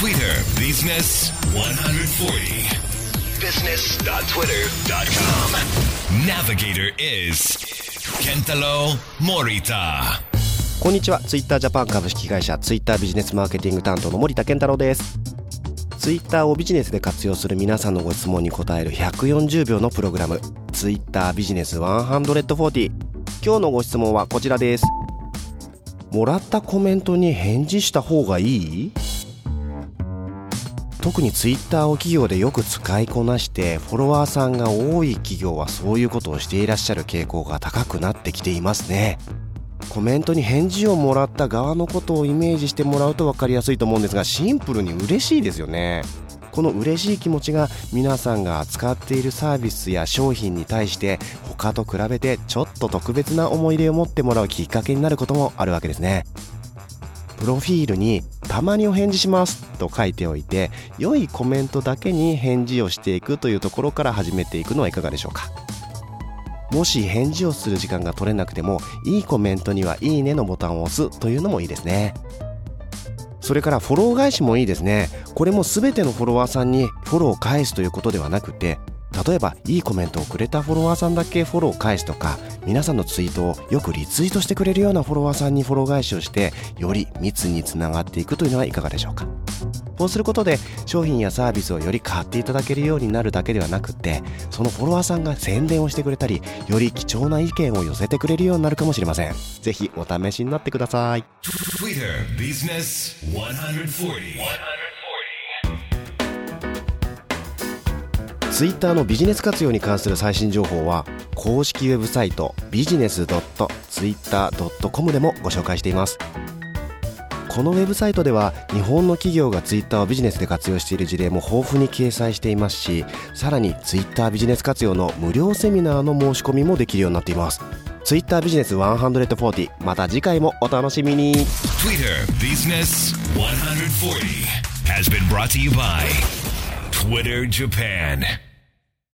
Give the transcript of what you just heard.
Twitter Business 140 business.twitter.com Navigator is Kentaro Morita. こんにちは。ツイッタージャパン株式会社ツイッタービジネスマーケティング担当の森田健太郎です。ツイッターをビジネスで活用する皆さんのご質問に答える140秒のプログラム。ツイッタービジネス140今日のご質問はこちらです。もらったコメントに返事した方がいい？特にツイッターを企業でよく使いこなしてフォロワーさんが多い企業はそういうことをしていらっしゃる傾向が高くなってきていますね。コメントに返事をもらった側のことをイメージしてもらうと分かりやすいと思うんですがシンプルに嬉しいですよね。この嬉しい気持ちが皆さんが扱っているサービスや商品に対して他と比べてちょっと特別な思い入れを持ってもらうきっかけになることもあるわけですね。プロフィールに「たまにお返事します」と書いておいて良いコメントだけに返事をしていくというところから始めていくのはいかがでしょうか？もし返事をする時間が取れなくてもいいコメントにはいいねのボタンを押すというのもいいですね。それからフォロー返しもいいですね。これも全てのフォロワーさんにフォローを返すということではなくて例えばいいコメントをくれたフォロワーさんだけフォローを返すとか皆さんのツイートをよくリツイートしてくれるようなフォロワーさんにフォロー返しをしてより密につながっていくというのはいかがでしょうか。こうすることで商品やサービスをより買っていただけるようになるだけではなくってそのフォロワーさんが宣伝をしてくれたりより貴重な意見を寄せてくれるようになるかもしれません。ぜひお試しになってください。Twitter ツイッターのビジネス活用に関する最新情報は公式ウェブサイトビジネス .twitter.com でもご紹介しています。このウェブサイトでは日本の企業がツイッターをビジネスで活用している事例も豊富に掲載していますしさらにツイッタービジネス活用の無料セミナーの申し込みもできるようになっています。ツイッタービジネス140また次回もお楽しみに。Twitter Business 140 has been brought to you by Twitter Japan.